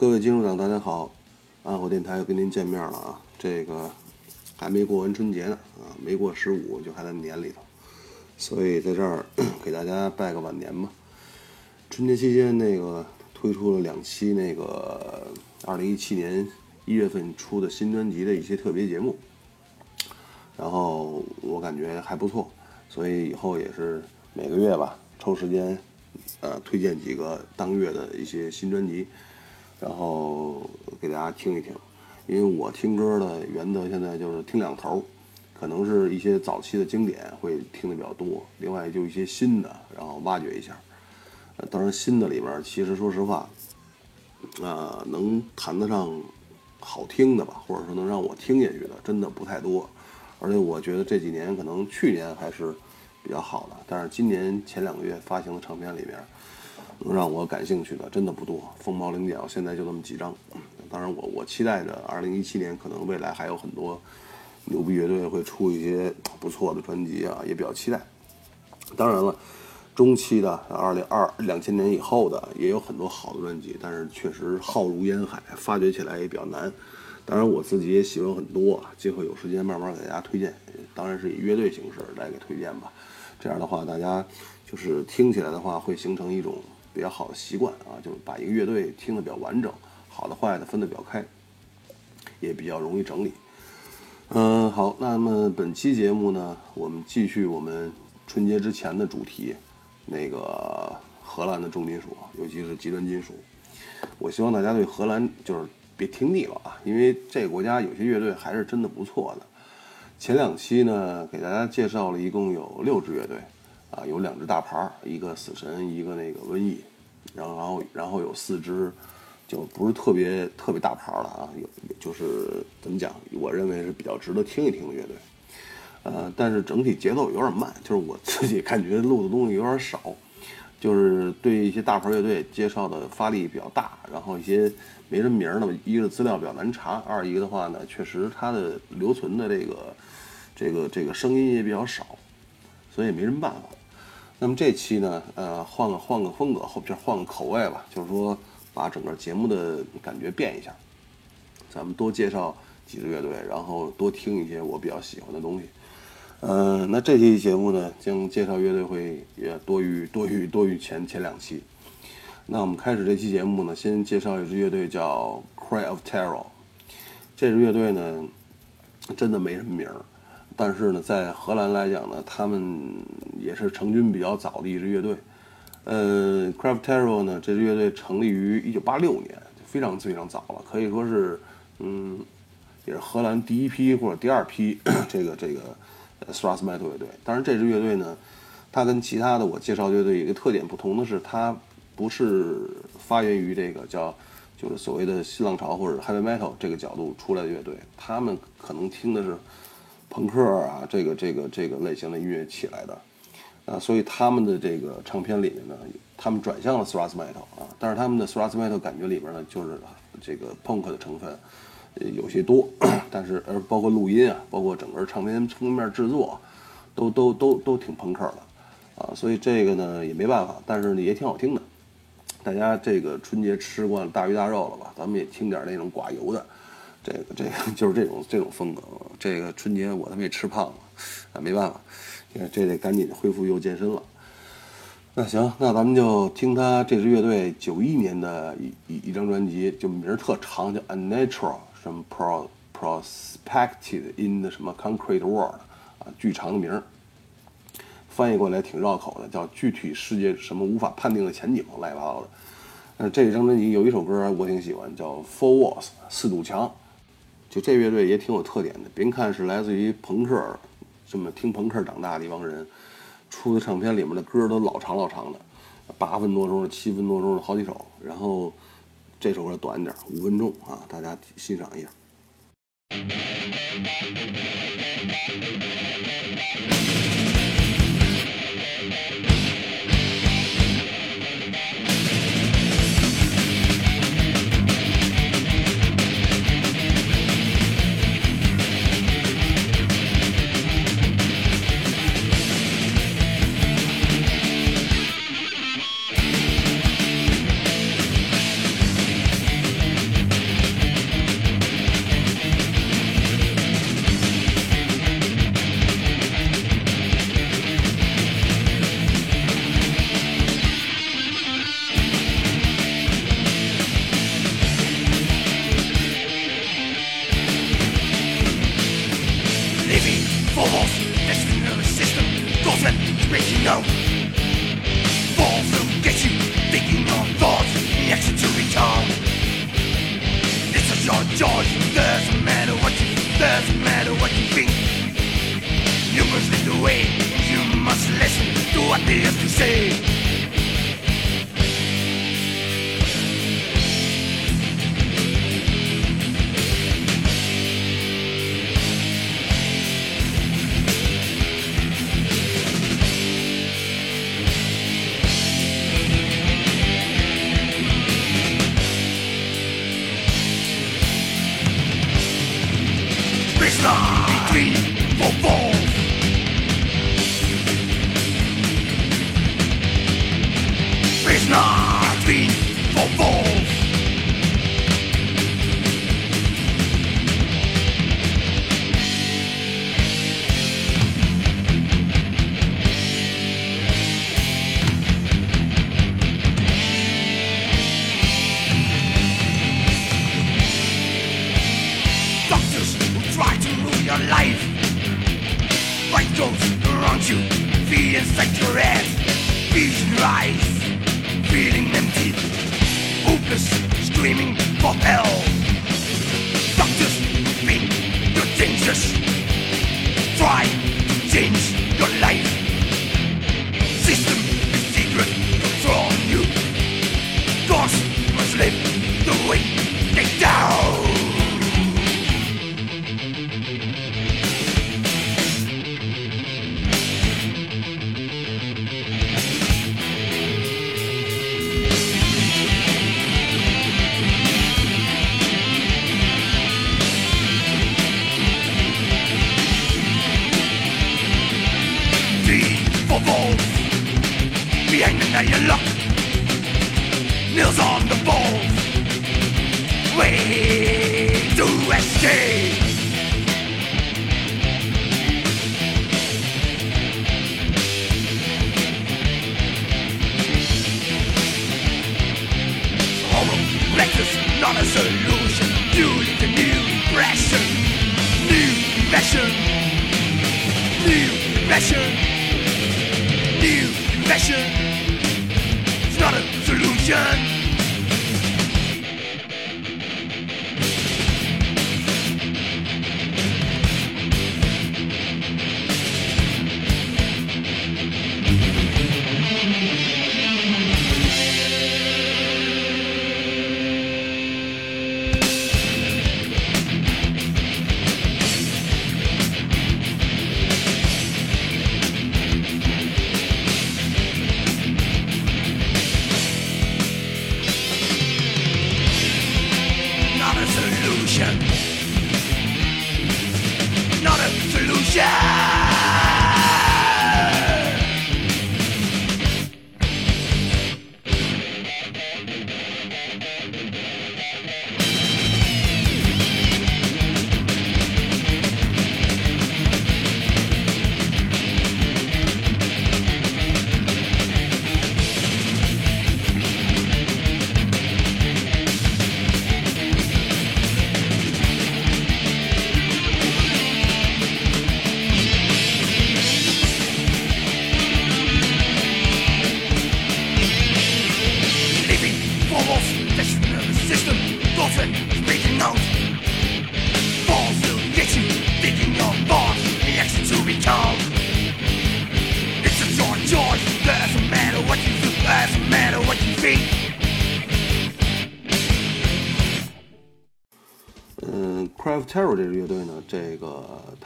各位金融党，大家好，安火电台又跟您见面了啊。这个还没过完春节呢啊，没过十五就还在年里头，所以在这儿 给大家拜个晚年吧。春节期间那个推出了两期那个二零一七年一月份出的新专辑的一些特别节目，然后我感觉还不错，所以以后也是每个月吧抽时间，呃，推荐几个当月的一些新专辑。然后给大家听一听，因为我听歌的原则现在就是听两头，可能是一些早期的经典会听的比较多，另外就一些新的，然后挖掘一下。当然新的里边，其实说实话，呃，能谈得上好听的吧，或者说能让我听进去的，真的不太多。而且我觉得这几年可能去年还是比较好的，但是今年前两个月发行的唱片里边。能让我感兴趣的真的不多，凤毛麟角。现在就那么几张。当然，我我期待着二零一七年可能未来还有很多牛逼乐队会出一些不错的专辑啊，也比较期待。当然了，中期的二零二两千年以后的也有很多好的专辑，但是确实浩如烟海，发掘起来也比较难。当然，我自己也喜欢很多，今后有时间慢慢给大家推荐。当然是以乐队形式来给推荐吧。这样的话，大家就是听起来的话会形成一种。比较好的习惯啊，就是把一个乐队听得比较完整，好的坏的分得比较开，也比较容易整理。嗯，好，那么本期节目呢，我们继续我们春节之前的主题，那个荷兰的重金属，尤其是极端金属。我希望大家对荷兰就是别听腻了啊，因为这个国家有些乐队还是真的不错的。前两期呢，给大家介绍了一共有六支乐队。啊，有两只大牌儿，一个死神，一个那个瘟疫，然后然后然后有四只，就不是特别特别大牌儿了啊，有就是怎么讲，我认为是比较值得听一听的乐队，呃，但是整体节奏有点慢，就是我自己感觉录的东西有点少，就是对一些大牌乐队介绍的发力比较大，然后一些没什么名儿的，一个资料比较难查，二一个的话呢，确实它的留存的这个这个这个声音也比较少，所以没什么办法。那么这期呢，呃，换个换个风格，后边换个口味吧，就是说把整个节目的感觉变一下，咱们多介绍几支乐队，然后多听一些我比较喜欢的东西。嗯，那这期节目呢，将介绍乐队会也多于 多于多于前前两期。那我们开始这期节目呢，先介绍一支乐队叫 Cry of Terror。这支乐队呢，真的没什么名儿。但是呢，在荷兰来讲呢，他们也是成军比较早的一支乐队。呃，Craft Terror 呢，这支乐队成立于一九八六年，非常非常早了，可以说是，嗯，也是荷兰第一批或者第二批 这个这个 Thrash Metal 乐队。当然，这支乐队呢，它跟其他的我介绍乐队有一个特点不同的是，它不是发源于这个叫就是所谓的新浪潮或者 Heavy Metal 这个角度出来的乐队，他们可能听的是。朋克啊，这个这个这个类型的音乐起来的，啊，所以他们的这个唱片里面呢，他们转向了 thrash metal 啊，但是他们的 thrash metal 感觉里边呢，就是这个 punk 的成分有些多，但是而包括录音啊，包括整个唱片封面制作，都都都都挺朋克的，啊，所以这个呢也没办法，但是呢也挺好听的。大家这个春节吃惯了大鱼大肉了吧？咱们也听点那种寡油的。这个这个 就是这种这种风格，这个春节我他妈也吃胖了，啊，没办法，这得赶紧恢复又健身了。那行，那咱们就听他这支乐队九一年的一一一张专辑，就名儿特长，叫《Unnatural》，什么 Pro Prospected in the 什么 Concrete World，啊，巨长的名儿，翻译过来挺绕口的，叫具体世界什么无法判定的前景，乱七八糟的。那这张专辑有一首歌我挺喜欢，叫《Four Walls》，四堵墙。就这乐队也挺有特点的，别看是来自于朋克，这么听朋克长大的一帮人，出的唱片里面的歌都老长老长的，八分多钟的，七分多钟的好几首，然后这首歌短点，五分钟啊，大家欣赏一下。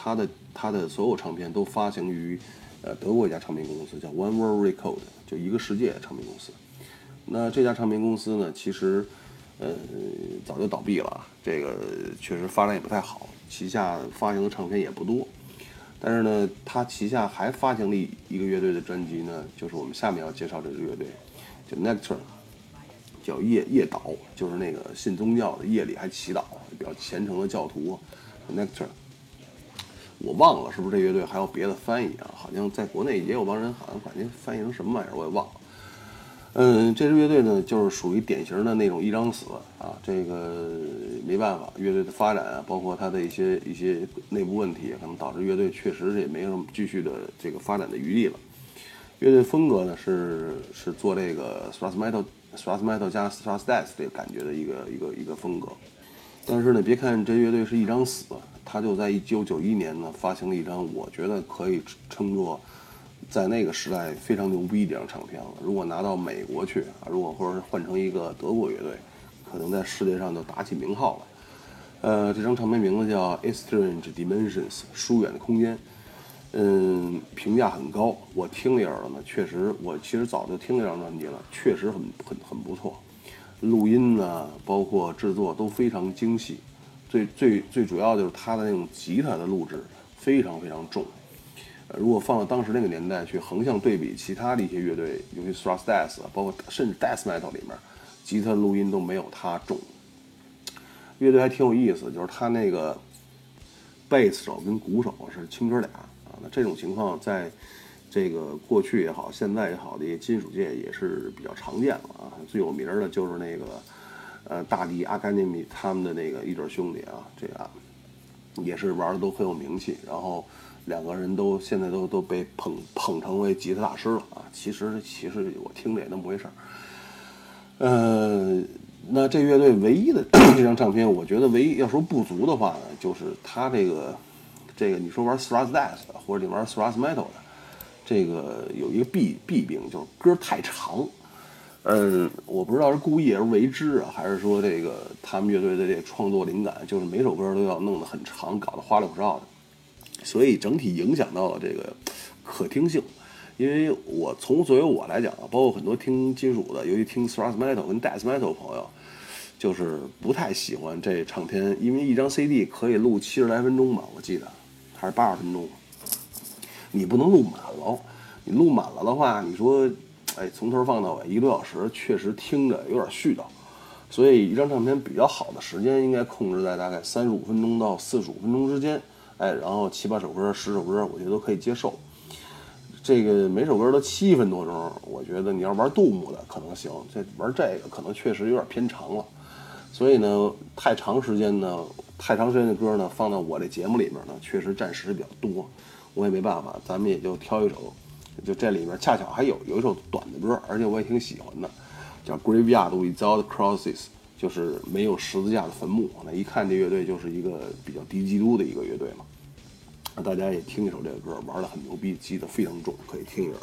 他的他的所有唱片都发行于呃德国一家唱片公司，叫 One World Record，就一个世界唱片公司。那这家唱片公司呢，其实呃早就倒闭了，这个确实发展也不太好，旗下发行的唱片也不多。但是呢，他旗下还发行了一个乐队的专辑呢，就是我们下面要介绍这支乐队，叫 Nectar。叫夜夜岛，就是那个信宗教的，夜里还祈祷，比较虔诚的教徒。Nectar，我忘了是不是这乐队还有别的翻译啊？好像在国内也有帮人，好像把那翻译成什么玩意儿我也忘了。嗯，这支乐队呢，就是属于典型的那种一张死啊，这个没办法，乐队的发展啊，包括它的一些一些内部问题，可能导致乐队确实也没什么继续的这个发展的余地了。乐队风格呢是是做这个 s t r a s metal s t r a s metal 加 s t r a s death 这个感觉的一个一个一个风格。但是呢，别看这乐队是一张死，他就在一九九一年呢发行了一张我觉得可以称作在那个时代非常牛逼的一张唱片了。如果拿到美国去啊，如果或者是换成一个德国乐队，可能在世界上就打起名号了。呃，这张唱片名字叫《Strange Dimensions》，疏远的空间。嗯，评价很高。我听了一耳朵呢，确实，我其实早就听这张专辑了，确实很很很不错。录音呢，包括制作都非常精细。最最最主要就是它的那种吉他的录制非常非常重。呃如果放到当时那个年代去横向对比其他的一些乐队，尤其 thrash death，包括甚至 death metal 里面，吉他录音都没有他重。乐队还挺有意思，就是他那个贝斯手跟鼓手是亲哥俩啊。那这种情况在这个过去也好，现在也好的一些金属界也是比较常见了啊。最有名的就是那个呃大地阿甘尼米他们的那个一对兄弟啊，这个也是玩的都很有名气。然后两个人都现在都都被捧捧成为吉他大师了啊。其实其实我听着也那么回事儿。呃，那这乐队唯一的 这张唱片，我觉得唯一要说不足的话呢，就是他这个这个你说玩 thrash death 或者你玩 thrash metal 的，这个有一个弊弊病，就是歌太长。嗯，我不知道是故意而为之啊，还是说这个他们乐队的这创作灵感，就是每首歌都要弄得很长，搞得花里胡哨的，所以整体影响到了这个可听性。因为我从作为我来讲啊，包括很多听金属的，尤其听 thrash metal 跟 death metal 朋友，就是不太喜欢这唱片，因为一张 CD 可以录七十来分钟吧，我记得还是八十分钟，你不能录满了，你录满了的话，你说，哎，从头放到尾一个多小时，确实听着有点絮叨，所以一张唱片比较好的时间应该控制在大概三十五分钟到四十五分钟之间，哎，然后七八首歌、十首歌，我觉得都可以接受。这个每首歌都七分多钟，我觉得你要玩杜牧的可能行，这玩这个可能确实有点偏长了。所以呢，太长时间呢，太长时间的歌呢，放到我这节目里面呢，确实占时比较多，我也没办法，咱们也就挑一首，就这里面恰巧还有有一首短的歌，而且我也挺喜欢的，叫《Graveyard Without Crosses》，就是没有十字架的坟墓。那一看这乐队就是一个比较低基督的一个乐队嘛。大家也听一首这个歌，玩的很牛逼，记得非常重，可以听一下。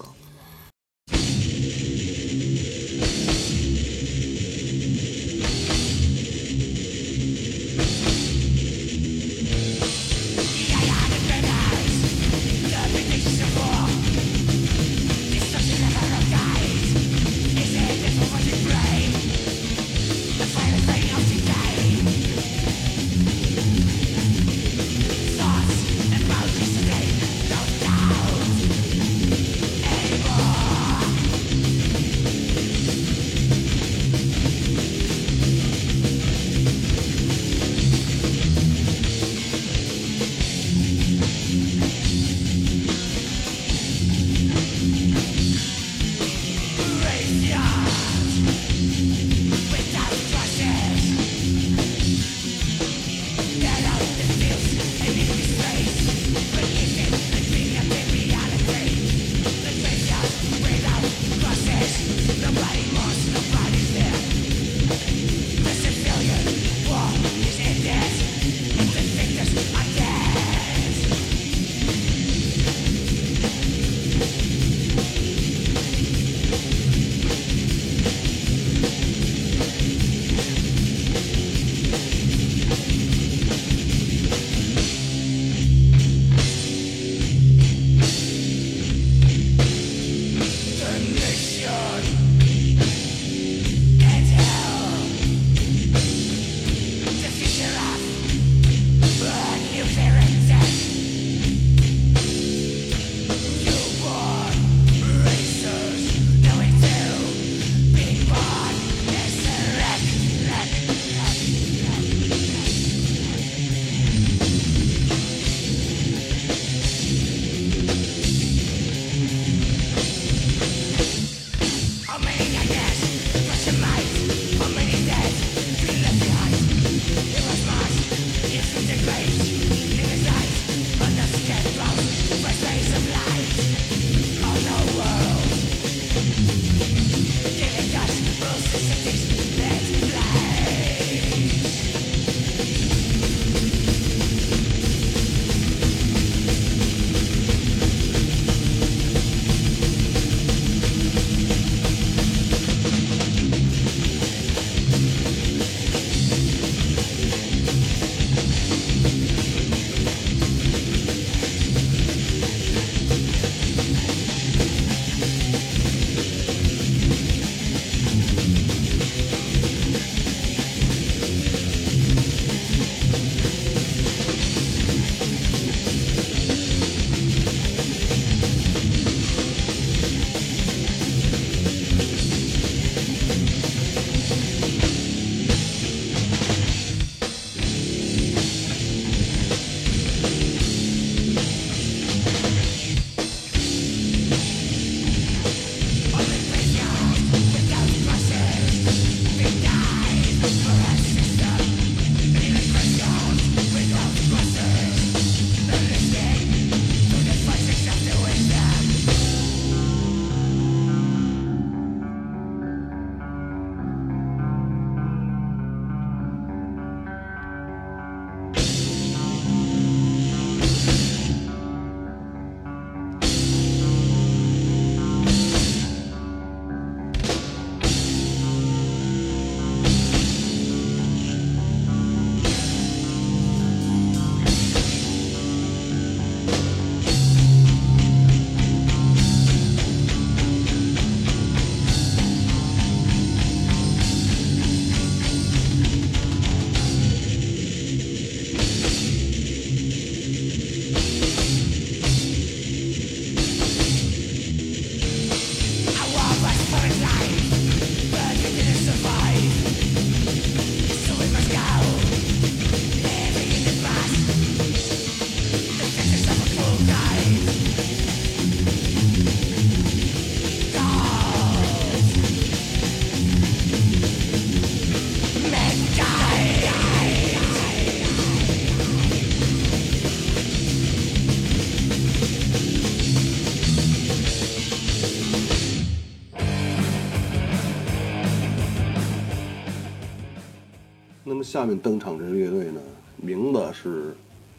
下面登场这支乐队呢，名字是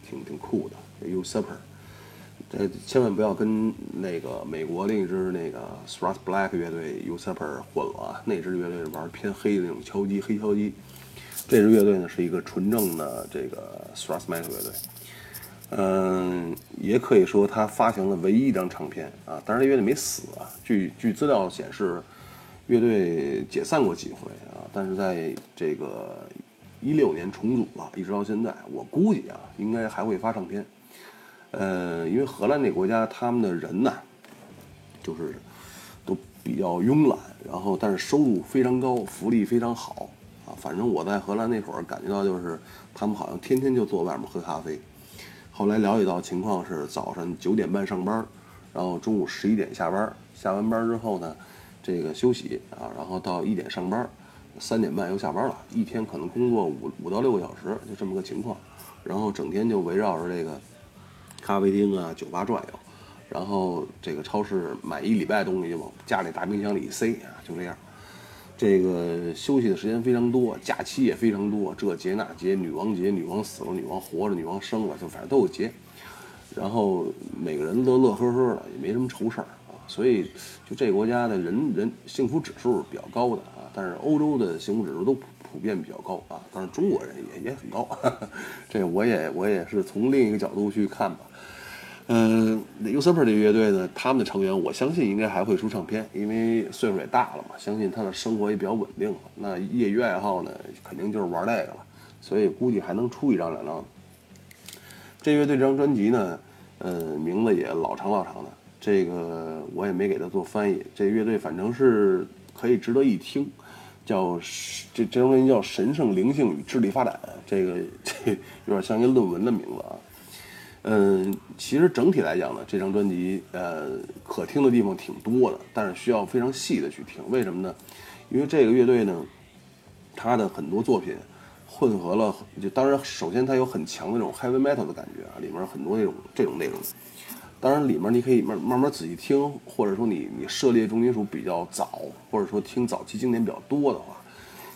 挺挺酷的，Usurper。这千万不要跟那个美国另一支那个 Thrust Black 乐队 Usurper 混了啊！那支乐队是玩偏黑的那种敲击，黑敲击。这支乐队呢是一个纯正的这个 Thrust Metal 乐队。嗯，也可以说他发行的唯一一张唱片啊，当然乐队没死啊。据据资料显示，乐队解散过几回啊，但是在这个一六年重组了，一直到现在，我估计啊，应该还会发唱片。呃，因为荷兰那国家他们的人呢，就是都比较慵懒，然后但是收入非常高，福利非常好啊。反正我在荷兰那会儿感觉到就是他们好像天天就坐外面喝咖啡。后来了解到情况是早上九点半上班，然后中午十一点下班，下完班之后呢，这个休息啊，然后到一点上班，三点半又下班了，一天可能工作五五到六个小时，就这么个情况，然后整天就围绕着这个。咖啡厅啊，酒吧转悠，然后这个超市买一礼拜东西就往家里大冰箱里一塞啊，就这样。这个休息的时间非常多，假期也非常多，这节那节，女王节，女王死了，女王活着，女王生了，就反正都有节。然后每个人都乐呵呵的，也没什么愁事儿啊。所以就这个国家的人人幸福指数是比较高的，但是欧洲的幸福指数都。普遍比较高啊，当然中国人也也很高，这我也我也是从另一个角度去看吧。嗯，U Super 这乐队呢，他们的成员我相信应该还会出唱片，因为岁数也大了嘛，相信他的生活也比较稳定了。那业余爱好呢，肯定就是玩那个了，所以估计还能出一张两张。这乐队这张专辑呢，呃，名字也老长老长的，这个我也没给他做翻译。这乐队反正是可以值得一听。叫这这张专辑叫《神圣灵性与智力发展》，这个这有点像一个论文的名字啊。嗯，其实整体来讲呢，这张专辑呃可听的地方挺多的，但是需要非常细的去听。为什么呢？因为这个乐队呢，它的很多作品混合了，就当然首先它有很强的那种 heavy metal 的感觉啊，里面很多那种这种内容。当然，里面你可以慢慢慢仔细听，或者说你你涉猎重金属比较早，或者说听早期经典比较多的话，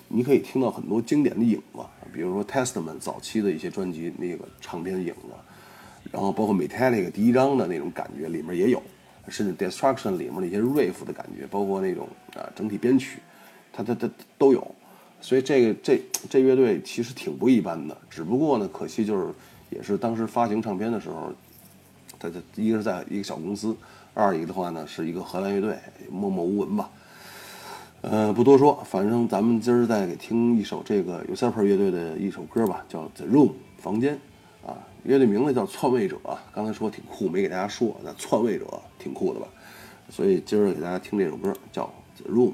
你可以听到很多经典的影子，比如说 Testament 早期的一些专辑那个唱片影子，然后包括 Metallica 第一张的那种感觉里面也有，甚至 Destruction 里面的一些 riff 的感觉，包括那种啊整体编曲，它它它都有。所以这个这这乐队其实挺不一般的，只不过呢，可惜就是也是当时发行唱片的时候。一个是在一个小公司，二一个的话呢是一个荷兰乐队，默默无闻吧。呃，不多说，反正咱们今儿再给听一首这个 u s u p e r 乐队的一首歌吧，叫《The Room》房间啊，乐队名字叫篡位者。刚才说挺酷，没给大家说，那篡位者挺酷的吧？所以今儿给大家听这首歌，叫《The Room》。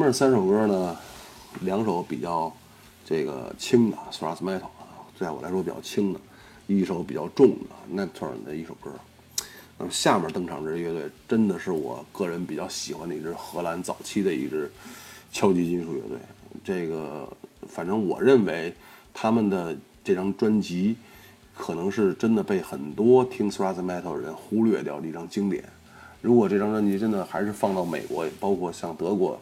面三首歌呢，两首比较这个轻的 s r a s metal 啊，在我来说比较轻的，一首比较重的 Nocturne 的一首歌。那么下面登场这支乐队，真的是我个人比较喜欢的一支荷兰早期的一支敲击金属乐队。这个反正我认为他们的这张专辑，可能是真的被很多听 s r a s metal 的人忽略掉的一张经典。如果这张专辑真的还是放到美国，包括像德国，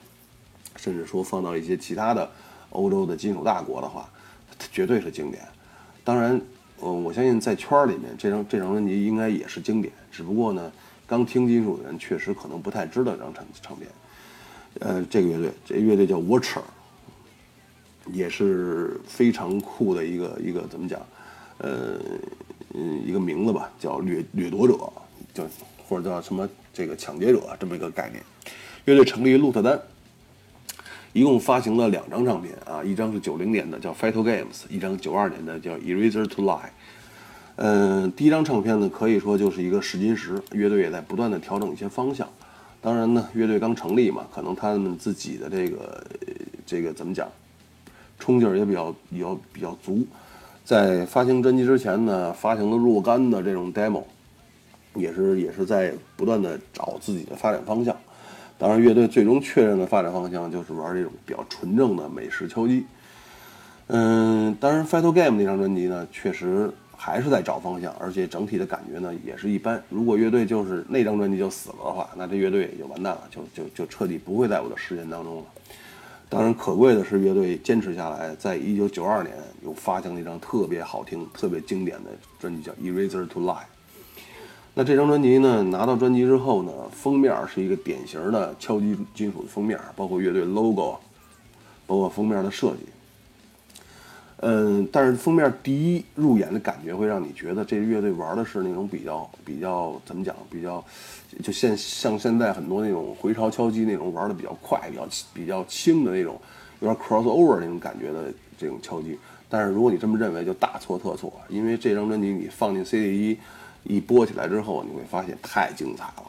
甚至说放到一些其他的欧洲的金属大国的话，它绝对是经典。当然，呃，我相信在圈里面，这张这张专辑应该也是经典。只不过呢，刚听金属的人确实可能不太知道这张唱唱片。呃，这个乐队，这乐队叫 Watcher，也是非常酷的一个一个怎么讲？呃，嗯，一个名字吧，叫掠掠夺者，叫或者叫什么？这个抢劫者这么一个概念，乐队成立于鹿特丹，一共发行了两张唱片啊，一张是九零年的叫《Fatal Games》，一张九二年的叫《Eraser to Lie》。嗯，第一张唱片呢，可以说就是一个试金石，乐队也在不断的调整一些方向。当然呢，乐队刚成立嘛，可能他们自己的这个这个怎么讲，冲劲儿也比较比较比较足。在发行专辑之前呢，发行了若干的这种 demo。也是也是在不断的找自己的发展方向，当然乐队最终确认的发展方向就是玩这种比较纯正的美式敲击。嗯，当然《Fatal Game》那张专辑呢，确实还是在找方向，而且整体的感觉呢也是一般。如果乐队就是那张专辑就死了的话，那这乐队也就完蛋了，就就就彻底不会在我的视线当中了。当然，可贵的是乐队坚持下来，在一九九二年又发行了一张特别好听、特别经典的专辑，叫《Eraser to Lie》。那这张专辑呢，拿到专辑之后呢，封面是一个典型的敲击金属的封面，包括乐队 logo，包括封面的设计。嗯，但是封面第一入眼的感觉会让你觉得这乐队玩的是那种比较比较怎么讲，比较就现像现在很多那种回潮敲击那种玩的比较快、比较比较轻的那种，有点 cross over 那种感觉的这种敲击。但是如果你这么认为，就大错特错，因为这张专辑你放进 CD 一。一播起来之后，你会发现太精彩了。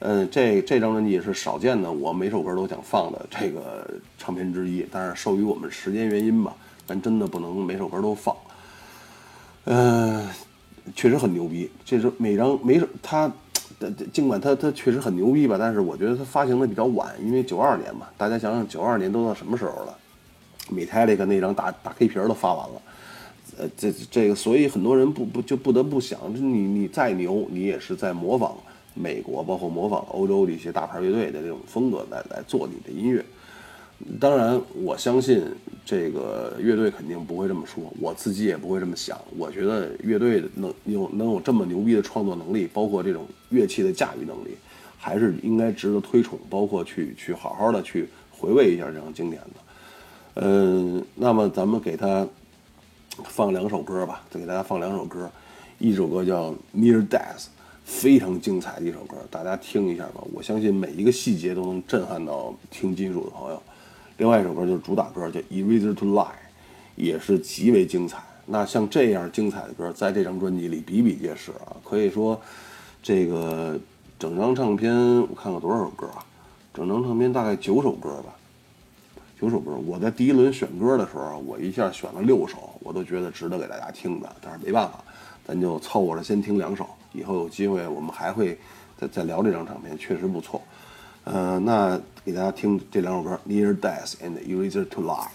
嗯，这这张专辑也是少见的，我每首歌都想放的这个唱片之一。但是受于我们时间原因吧，咱真的不能每首歌都放。嗯，确实很牛逼。这是每张每首它，尽管它它确实很牛逼吧，但是我觉得它发行的比较晚，因为九二年嘛。大家想想，九二年都到什么时候了？Metallica 那张大大黑皮儿都发完了。呃，这这个，所以很多人不不就不得不想，你你再牛，你也是在模仿美国，包括模仿欧洲的一些大牌乐队的这种风格来来做你的音乐。当然，我相信这个乐队肯定不会这么说，我自己也不会这么想。我觉得乐队能有能有这么牛逼的创作能力，包括这种乐器的驾驭能力，还是应该值得推崇，包括去去好好的去回味一下这张经典的。嗯，那么咱们给他。放两首歌吧，再给大家放两首歌，一首歌叫《Near Death》，非常精彩的一首歌，大家听一下吧。我相信每一个细节都能震撼到听金属的朋友。另外一首歌就是主打歌，叫《Eraser to Lie》，也是极为精彩。那像这样精彩的歌，在这张专辑里比比皆是啊。可以说，这个整张唱片我看看多少首歌啊？整张唱片大概九首歌吧。九首歌，我在第一轮选歌的时候，我一下选了六首，我都觉得值得给大家听的。但是没办法，咱就凑合着先听两首，以后有机会我们还会再再聊这张唱片，确实不错。呃，那给大家听这两首歌，《Near Death》and《Eraser to Love》。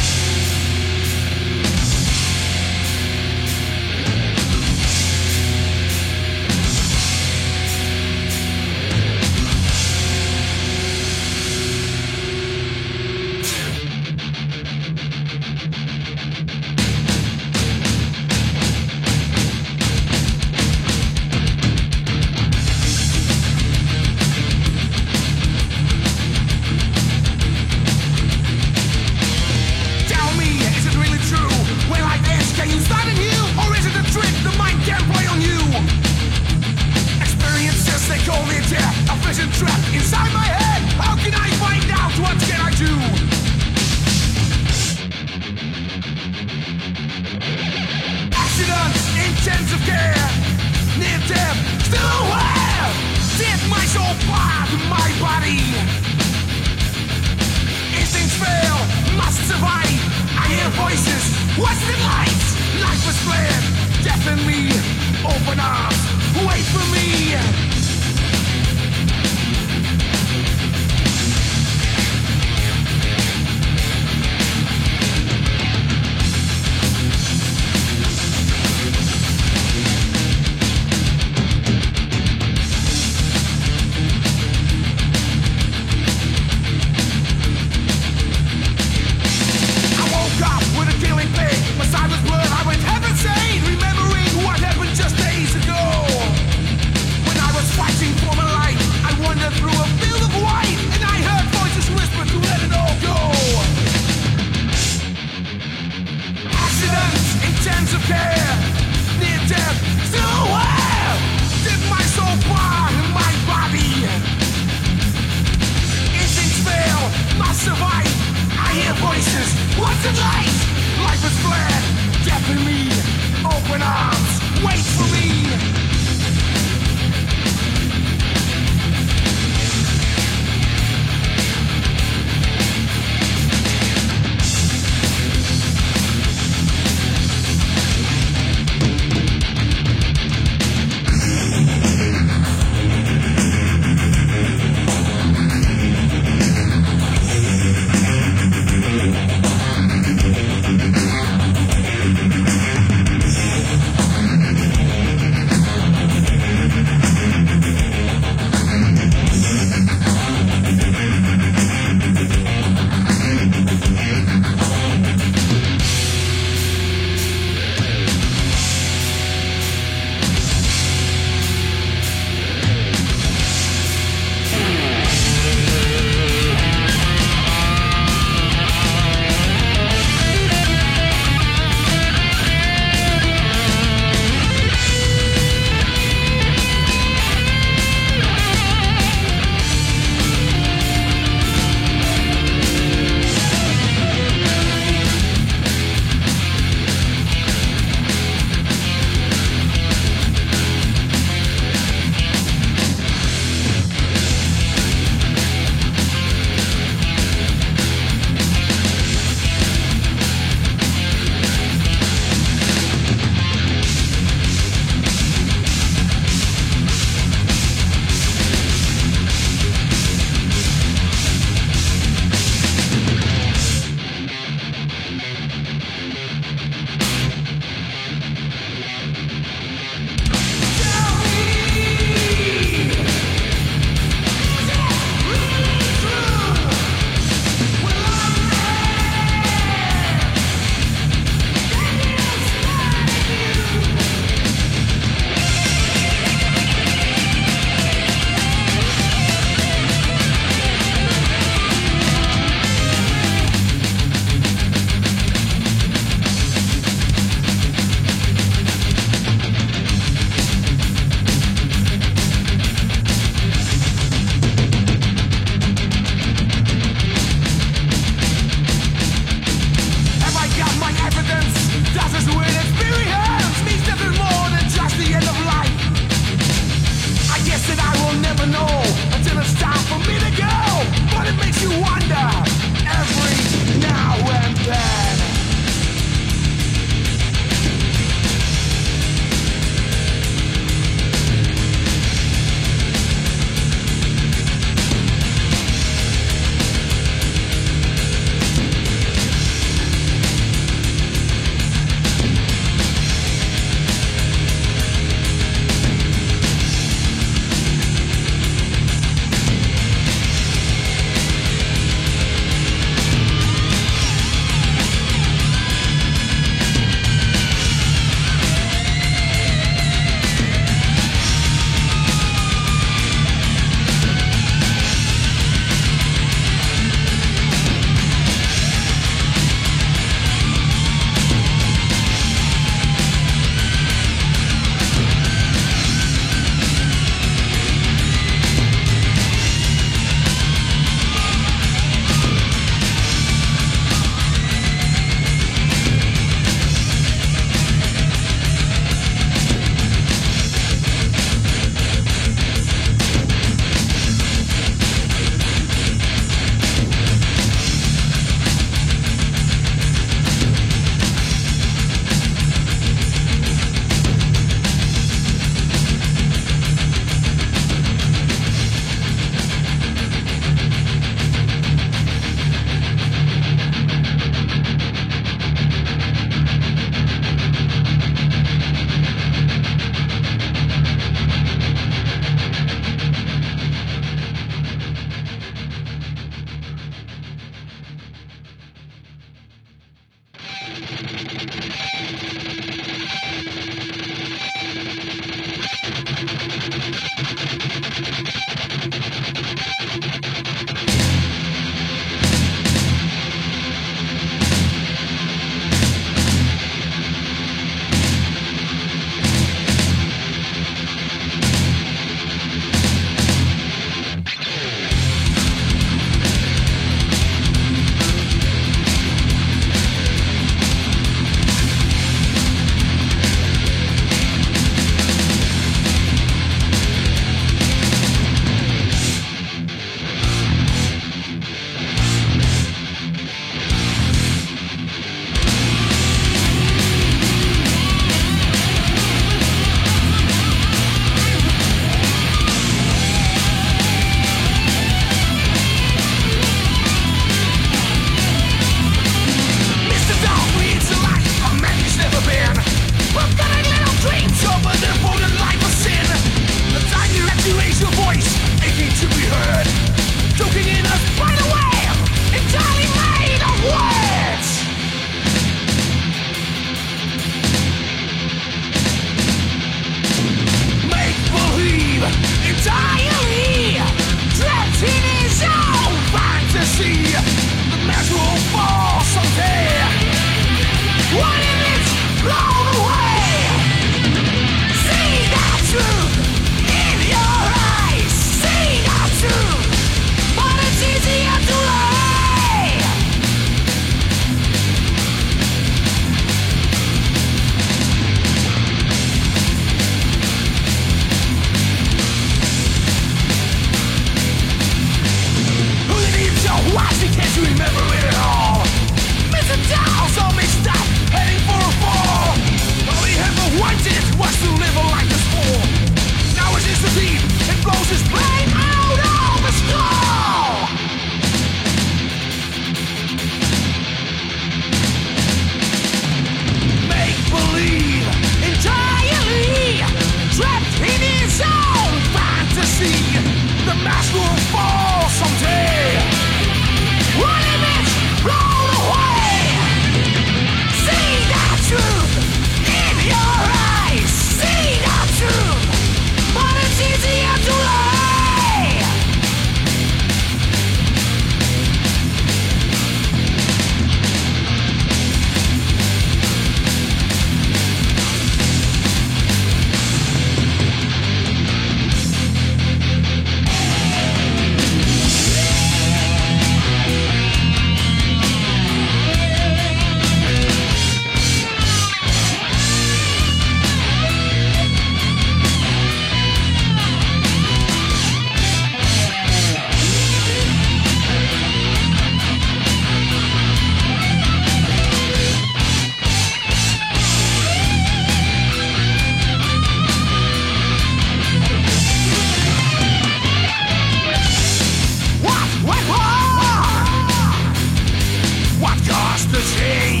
the chain.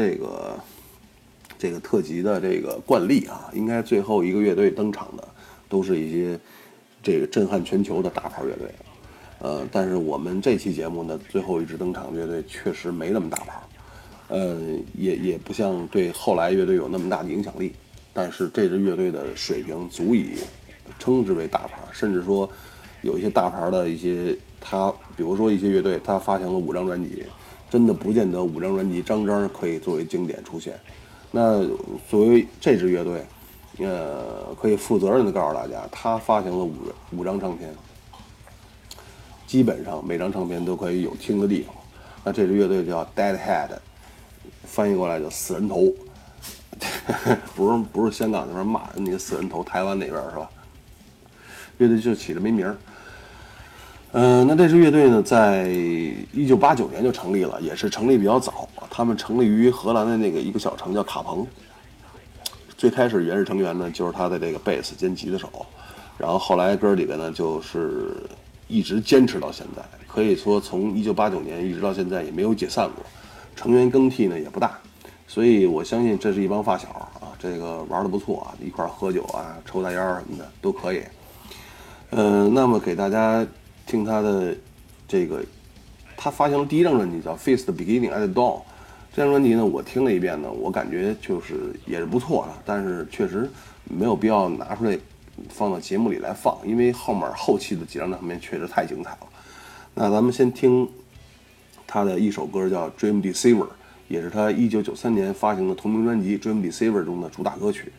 这个这个特辑的这个惯例啊，应该最后一个乐队登场的都是一些这个震撼全球的大牌乐队。呃，但是我们这期节目呢，最后一支登场乐队确实没那么大牌，呃，也也不像对后来乐队有那么大的影响力。但是这支乐队的水平足以称之为大牌，甚至说有一些大牌的一些，他比如说一些乐队，他发行了五张专辑，真的不见得五张专辑张张可以作为经典出现。那作为这支乐队，呃，可以负责任的告诉大家，他发行了五五张唱片，基本上每张唱片都可以有听的地方。那这支乐队叫 Deadhead，翻译过来叫死人头，不是不是香港那边骂人那个死人头，台湾那边是吧？乐队就起这么一名儿。嗯、那这支乐队呢，在一九八九年就成立了，也是成立比较早。他们成立于荷兰的那个一个小城叫卡彭。最开始原始成员呢，就是他的这个贝斯兼吉他手，然后后来哥几个呢，就是一直坚持到现在，可以说从一九八九年一直到现在也没有解散过，成员更替呢也不大，所以我相信这是一帮发小啊，这个玩的不错啊，一块喝酒啊、抽大烟什么的都可以。嗯、那么给大家听他的这个，他发行的第一张专辑叫《Face the Beginning at the Dawn》。这张专辑呢，我听了一遍呢，我感觉就是也是不错的，但是确实没有必要拿出来放到节目里来放，因为后面后期的几张唱片确实太精彩了。那咱们先听他的一首歌叫《Dream Deceiver》，也是他1993年发行的同名专辑《Dream Deceiver》中的主打歌曲。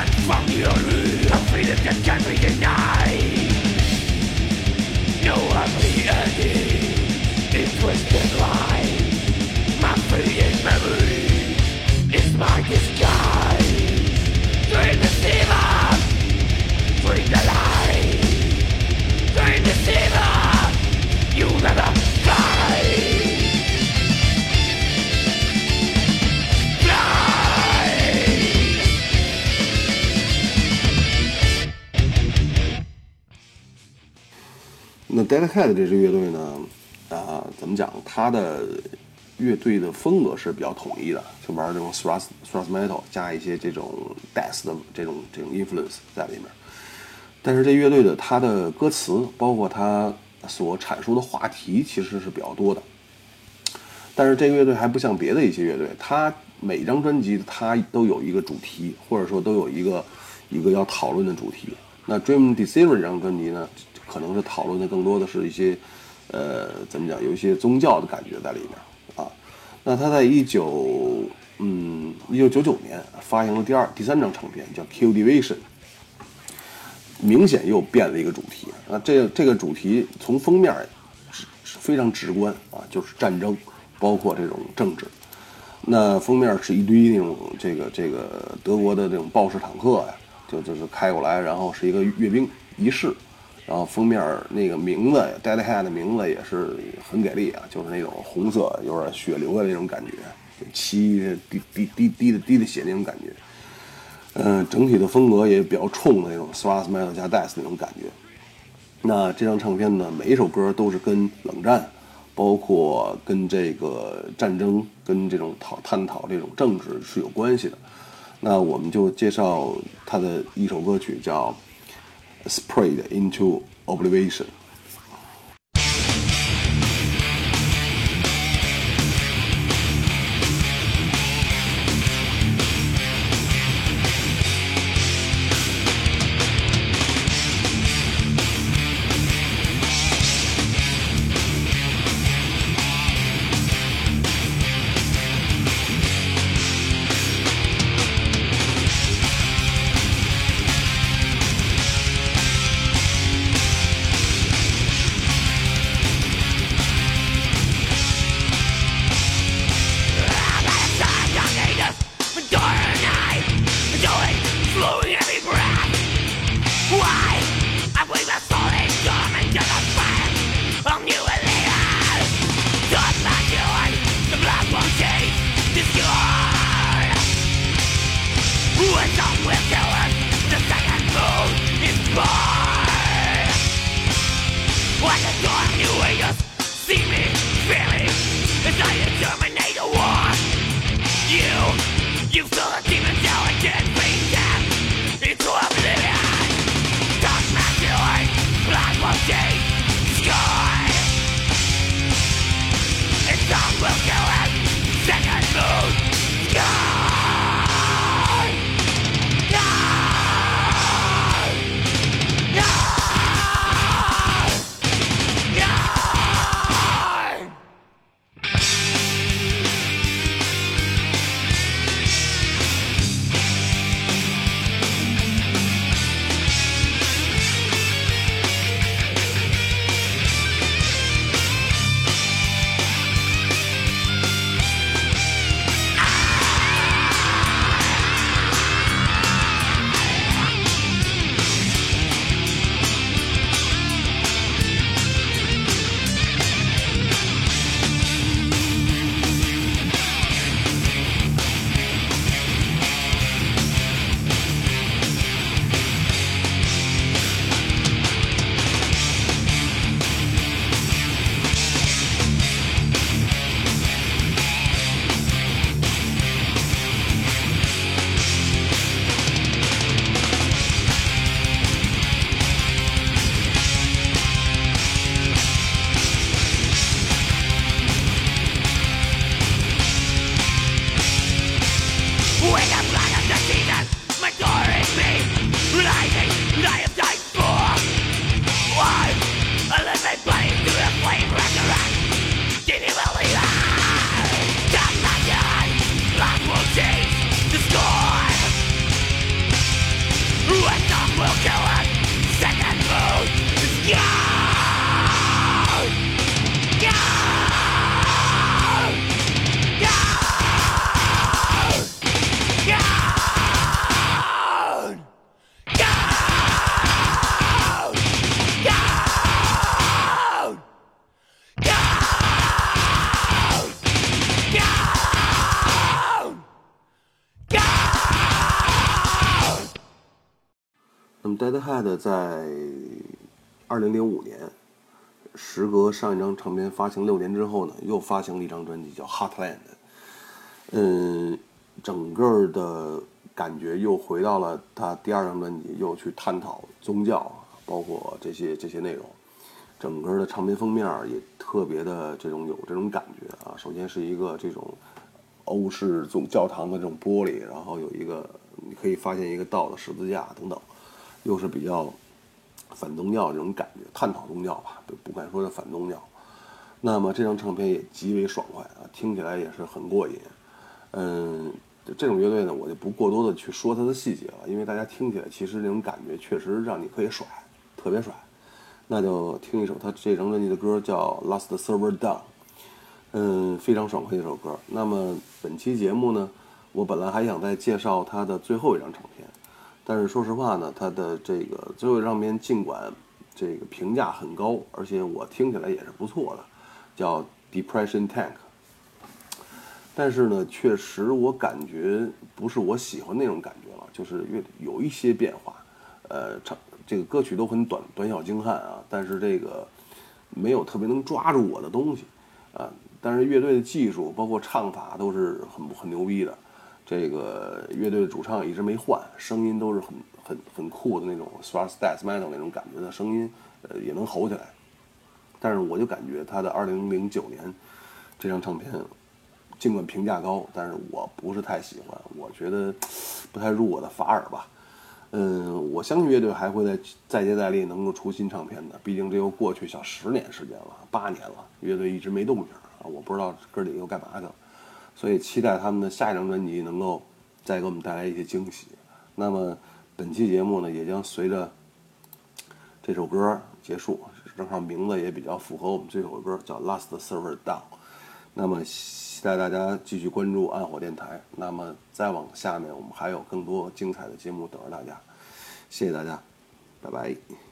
ฉันฟังเรื่องทั้งฟรีเด็กกันกันไปยังไง No happy ending It was the lie My freedom memory Is my disguise Dream the fever Bring the light Dream the fever You never 那 Deadhead 这支乐队呢，啊、怎么讲？它的乐队的风格是比较统一的，就玩这种 thrash thrash metal 加一些这种 death 的这种这种 influence 在里面。但是这乐队的它的歌词，包括它所阐述的话题，其实是比较多的。但是这个乐队还不像别的一些乐队，它每张专辑它都有一个主题，或者说都有一个一个要讨论的主题。那 Dream Deceiver 这张专辑呢，可能是讨论的更多的是一些，呃，怎么讲，有一些宗教的感觉在里面啊。那他在一九嗯一九九九年发行了第二第三张唱片，叫《Q Division》。明显又变了一个主题啊！这个这个主题从封面非常直观啊，就是战争，包括这种政治。那封面是一堆那种这个这个德国的这种豹式坦克呀，就就是开过来，然后是一个阅兵仪式，然后封面那个名字 Deadhead 的名字也是很给力啊，就是那种红色，有点血流的那种感觉，漆滴滴滴滴的滴的血那种感觉。嗯，整体的风格也比较冲的那种 thrash metal 加 death 那种感觉。那这张唱片呢，每一首歌都是跟冷战，包括跟这个战争、跟这种讨探讨这种政治是有关系的。那我们就介绍他的一首歌曲，叫《Sprayed into Oblivion》。在二零零五年时隔上一张唱片发行六年之后呢，又发行了一张专辑叫《Heartland》。嗯，整个的感觉又回到了他第二张专辑，又去探讨宗教，包括这些这些内容。整个的唱片封面也特别的这种有这种感觉啊。首先是一个这种欧式宗教堂的这种玻璃，然后有一个你可以发现一个道的十字架等等，又是比较反宗教这种感觉，探讨宗教吧，不不敢说是反宗教。那么这张唱片也极为爽快啊，听起来也是很过瘾。嗯，这种乐队呢，我就不过多的去说它的细节了，因为大家听起来其实那种感觉确实让你可以甩，特别甩。那就听一首他这张专辑的歌，叫《Last Server Down》，嗯，非常爽快一首歌。那么本期节目呢，我本来还想再介绍他的最后一张唱片，但是说实话呢，他的这个最后一张唱片尽管这个评价很高，而且我听起来也是不错的，叫《Depression Tank》。但是呢，确实我感觉不是我喜欢那种感觉了，就是越有一些变化，呃，唱这个歌曲都很短短小精悍啊，但是这个没有特别能抓住我的东西啊。但是乐队的技术包括唱法都是很很牛逼的，这个乐队的主唱一直没换，声音都是很很很酷的那种 thrash death metal 那种感觉的声音，呃，也能吼起来。但是我就感觉他的2009年这张唱片。尽管评价高，但是我不是太喜欢，我觉得不太入我的法耳吧。嗯，我相信乐队还会再再接再厉，能够出新唱片的。毕竟这又过去小十年时间了，八年了，乐队一直没动静啊。我不知道哥几个又干嘛去了，所以期待他们的下一张专辑能够再给我们带来一些惊喜。那么本期节目呢，也将随着这首歌结束，正好名字也比较符合我们这首歌，叫《Last Server Down》。那么。期待大家继续关注暗火电台。那么再往下面，我们还有更多精彩的节目等着大家。谢谢大家，拜拜。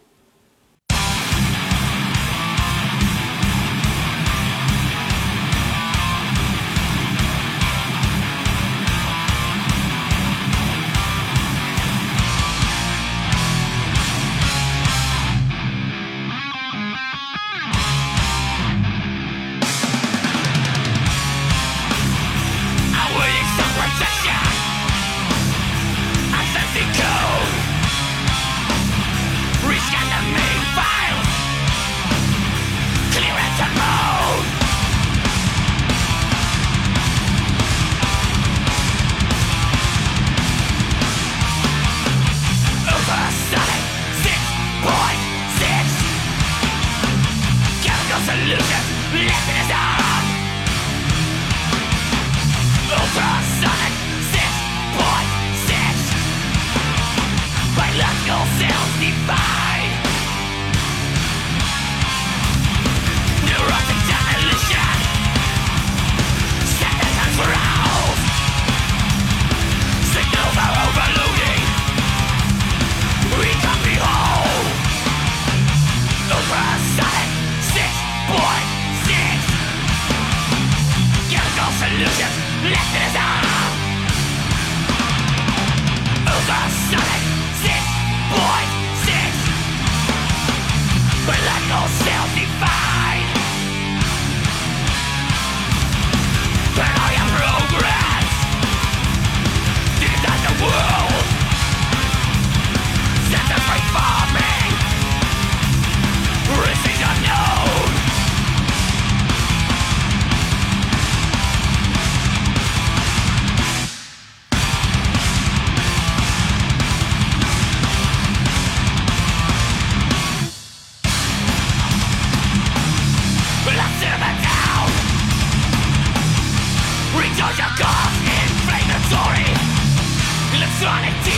wanna do